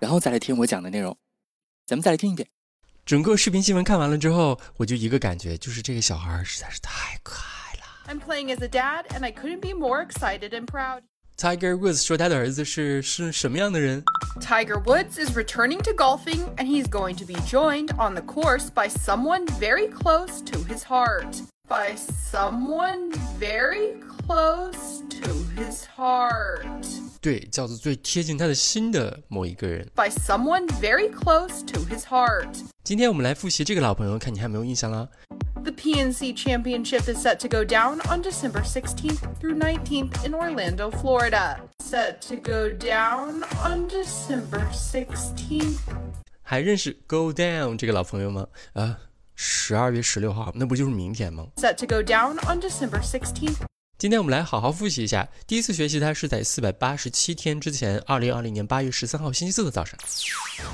然后再来听我讲的内容。咱们再来听一遍。整个视频新闻看完了之后，我就一个感觉，就是这个小孩实在是太可爱了。I'm playing as a dad, and I couldn't be more excited and proud. Tiger Woods 说他的儿子是是什么样的人？Tiger Woods is returning to golfing, and he's going to be joined on the course by someone very close to his heart. By someone very close to his heart. 对，叫做最贴近他的心的某一个人。By someone very close to his heart. 今天我们来复习这个老朋友，看你还有没有印象啦。The PNC Championship is set to go down on December 16th through 19th in Orlando, Florida. Set to go down on December 16th. 还认识 Go Down 这个老朋友吗？啊，十二月十六号，那不就是明天吗？Set to go down on December 16th. 今天我们来好好复习一下。第一次学习它是在四百八十七天之前，二零二零年八月十三号星期四的早上。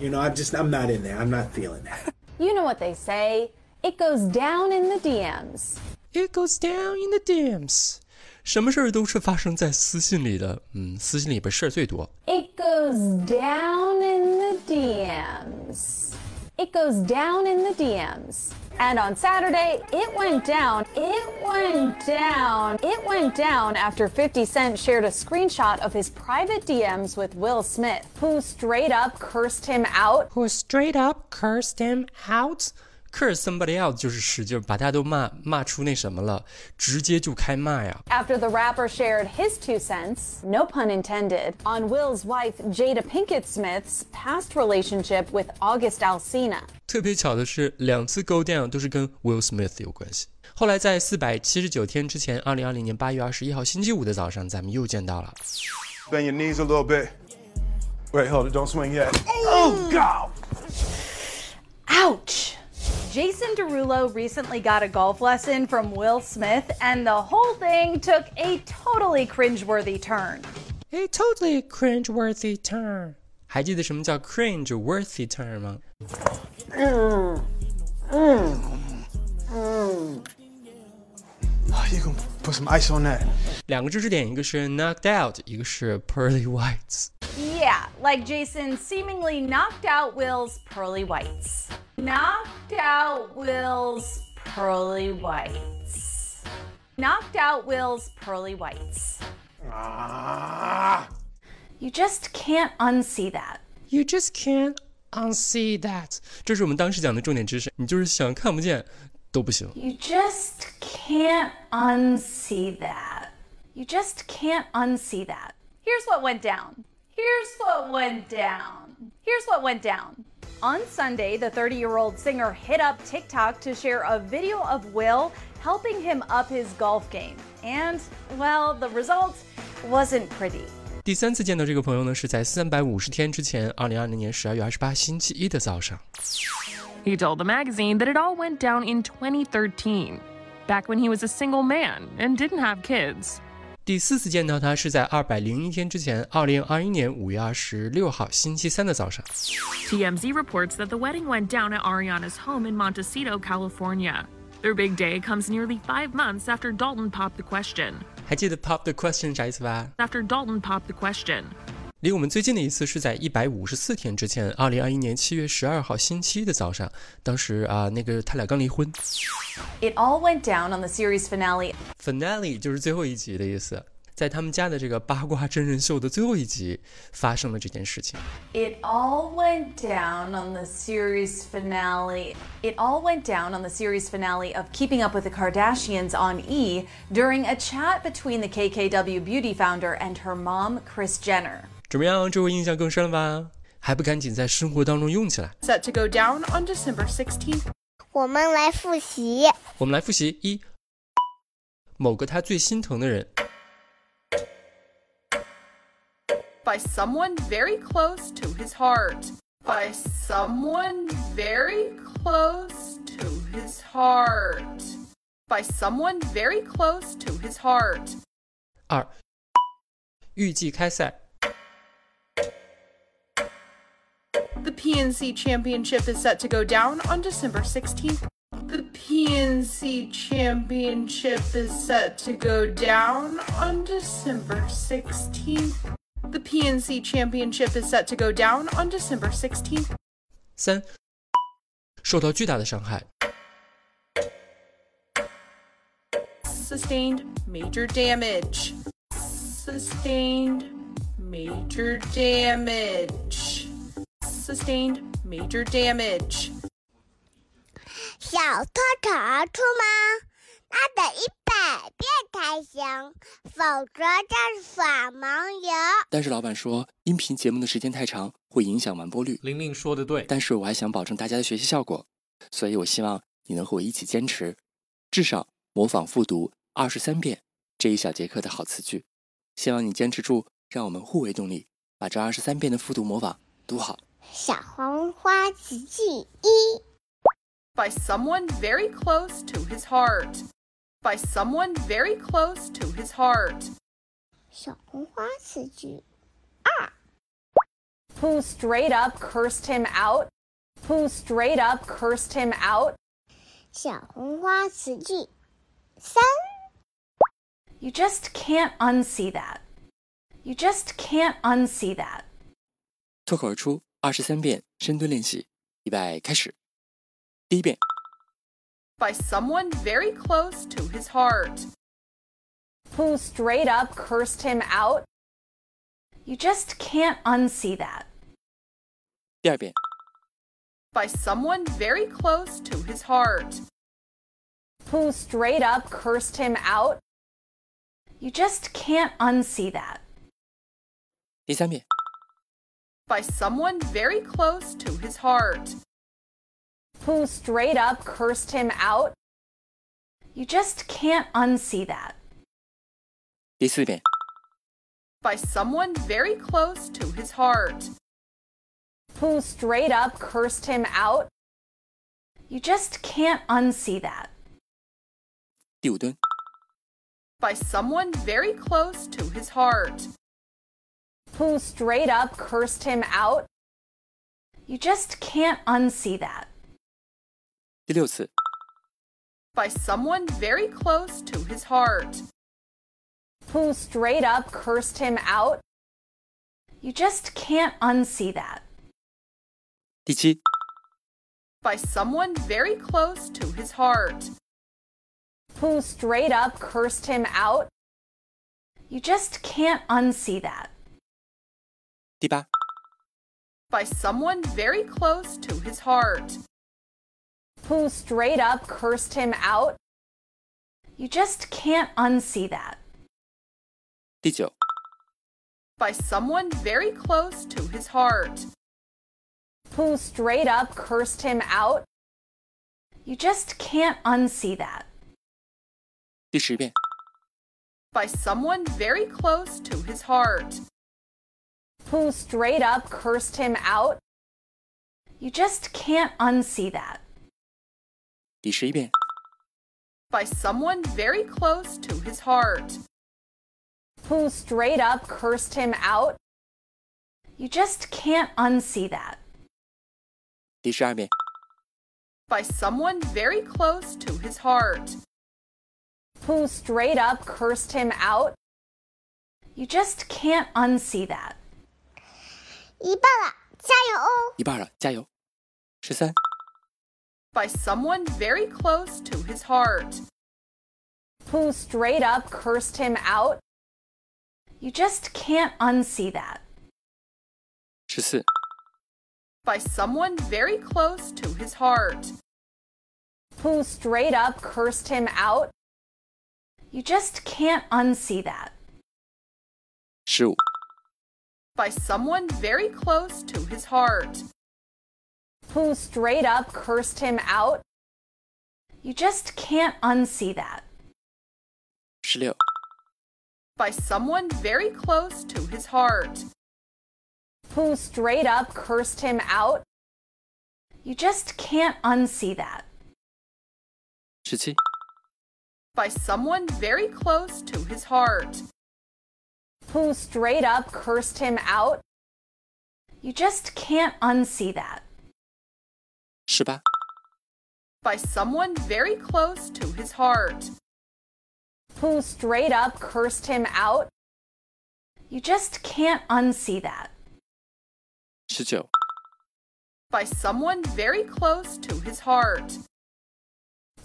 You know, I'm just I'm not in there. I'm not feeling that. You know what they say. It goes down in the DMs. It goes down in the DMs. 什么事儿都是发生在私信里的，嗯，私信里边事儿最多。It goes down in the DMs. It goes down in the DMs. And on Saturday, it went down. It went down. It went down after 50 Cent shared a screenshot of his private DMs with Will Smith, who straight up cursed him out. Who straight up cursed him out? curse somebody else 就是使劲把大家都骂骂出那什么了，直接就开骂呀。After the rapper shared his two cents, no pun intended, on Will's wife Jada Pinkett Smith's past relationship with August Alsina。特别巧的是，两次 go down 都是跟 Will Smith 有关系。后来在四百七十九天之前，二零二零年八月二十一号星期五的早上，咱们又见到了。Bend your knees a little bit. Wait, hold it. Don't swing yet. Oh God! Ouch! Jason Derulo recently got a golf lesson from Will Smith, and the whole thing took a totally cringeworthy turn. A totally cringeworthy turn. 还记得什么叫 cringe-worthy turn 吗？嗯嗯嗯。You can put some ice on that. 两个知识点，一个是 knocked out，一个是 pearly whites。Yeah, like Jason seemingly knocked out Will's pearly whites knocked out Will's pearly whites. Knocked out Will's pearly whites. Ah. You just can't unsee that. You just can't unsee that. 这是我们当时讲的重点知识，你就是想看不见 都不行。You just can't unsee that. You just can't unsee that. Here's what went down. Here's what went down. Here's what went down. On Sunday, the 30 year old singer hit up TikTok to share a video of Will helping him up his golf game. And, well, the result wasn't pretty. 第三次见到这个朋友呢，是在三百五十天之前，二零二零年十二月二十八星期一的早上。 He told the magazine that it all went down in 2013, back when he was a single man and didn't have kids. 第四次见到他是在二百零一天之前，二零二一年五月二十六号星期三的早上。TMZ reports that the wedding went down at Ariana's home in Montecito, California. Their big day comes nearly five months after Dalton popped the question. 还记得 pop the question 啥意思吧？After Dalton popped the question. 离我们最近的一次是在一百五十四天之前，二零二一年七月十二号星期一的早上。当时啊，那个他俩刚离婚。It all went down on the series finale. Finale 就是最后一集的意思。在他们家的这个八卦真人秀的最后一集，发生了这件事情。It all went down on the series finale. It all went down on the series finale of Keeping Up with the Kardashians on E during a chat between the KKW beauty founder and her mom, Kris Jenner. 怎么样？这回印象更深了吧？还不赶紧在生活当中用起来？Set to go down on December 16th. 我们来复习。我们来复习一，某个他最心疼的人。 by someone very close to his heart. By someone very close to his heart. By someone very close to his heart. 二，预计开赛。 The PNC Championship is set to go down on December 16th. The PNC Championship is set to go down on December 16th. The PNC Championship is set to go down on December 16th. 三，受到巨大的伤害。 Sustained major damage. Sustained major damage. Sustained major damage. 小偷逃出吗？那得一百遍才行，否则就是耍盲游。但是老板说，音频节目的时间太长，会影响完播率。玲玲说的对，但是我还想保证大家的学习效果，所以我希望你能和我一起坚持，至少模仿复读二十三遍这一小节课的好词句。希望你坚持住，让我们互为动力，把这二十三遍的复读模仿读好。小黄花词句一， By someone very close to his heart. By someone very close to his heart. 小红花词句 Who straight up cursed him out? Who straight up cursed him out? 小红花词句三， You just can't unsee that. You just can't unsee that. 脱口而出 二十三遍深蹲练习，预备开始。第一遍， By someone very close to his heart. Who straight up cursed him out? You just can't unsee that. 第二遍， By someone very close to his heart. Who straight up cursed him out? You just can't unsee that. 第三遍， By someone very close to his heart. Who straight up cursed him out? You just can't unsee that. 第四遍， By someone very close to his heart. Who straight up cursed him out? You just can't unsee that. 第五蹲， By someone very close to his heart. Who straight up cursed him out? You just can't unsee that. 第六次， By someone very close to his heart. Who straight up cursed him out? You just can't unsee that. 第七， By someone very close to his heart. Who straight up cursed him out? You just can't unsee that. 第八， By someone very close to his heart. Who straight up cursed him out? You just can't unsee that. 第九， By someone very close to his heart. Who straight up cursed him out? You just can't unsee that. 第十遍， By someone very close to his heart. Who straight up cursed him out? You just can't unsee that. 第十一遍， By someone very close to his heart. Who straight up cursed him out? You just can't unsee that. 第十二遍， By someone very close to his heart. Who straight up cursed him out? You just can't unsee that. 一半了，加油哦！一半了，加油！十三、 By someone very close to his heart. Who straight up cursed him out? You just can't unsee that. 十四、 By someone very close to his heart. Who straight up cursed him out? You just can't unsee that. 十五、 by someone very close to his heart. Who straight up cursed him out. You just can't unsee that. 16. By someone very close to his heart. Who straight up cursed him out. You just can't unsee that. 17. By someone very close to his heart who straight up cursed him out. You just can't unsee that. 是吧? By someone very close to his heart. Who straight up cursed him out. You just can't unsee that. 19. By someone very close to his heart.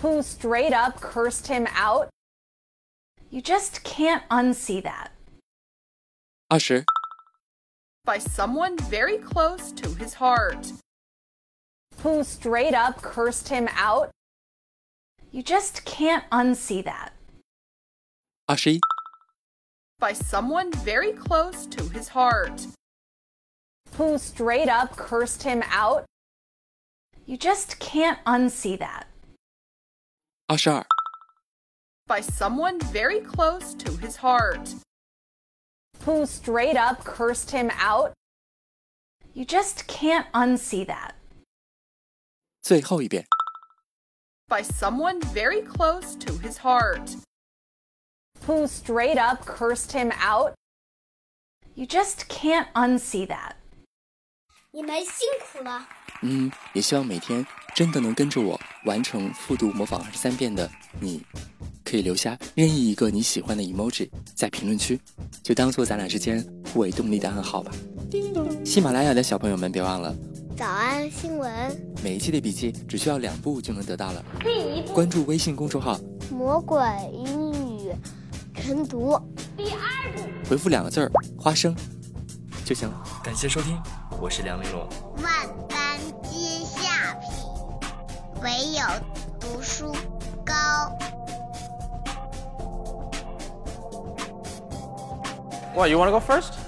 Who straight up cursed him out. You just can't unsee that. Usher. By someone very close to his heart. Who straight up cursed him out. You just can't unsee that. Ashi. By someone very close to his heart. Who straight up cursed him out. You just can't unsee that. Ashar. By someone very close to his heart Who straight up cursed him out. You just can't unsee that. 最后一遍。 By someone very close to his heart. Who straight up cursed him out. You just can't unsee that. 你们辛苦了。嗯，也希望每天真的能跟着我完成复读模仿二十三遍的你，可以留下任意一个你喜欢的 emoji 在评论区， 就当做咱俩之间互为动力的暗号吧。喜马拉雅的小朋友们，别忘了早安新闻，每一期的笔记只需要两步就能得到了。关注微信公众号，魔鬼英语晨读。第二步回复两个字儿“花生”就行了。感谢收听，我是梁玲珑。万般皆下品，唯有读书高。What, you want to go first?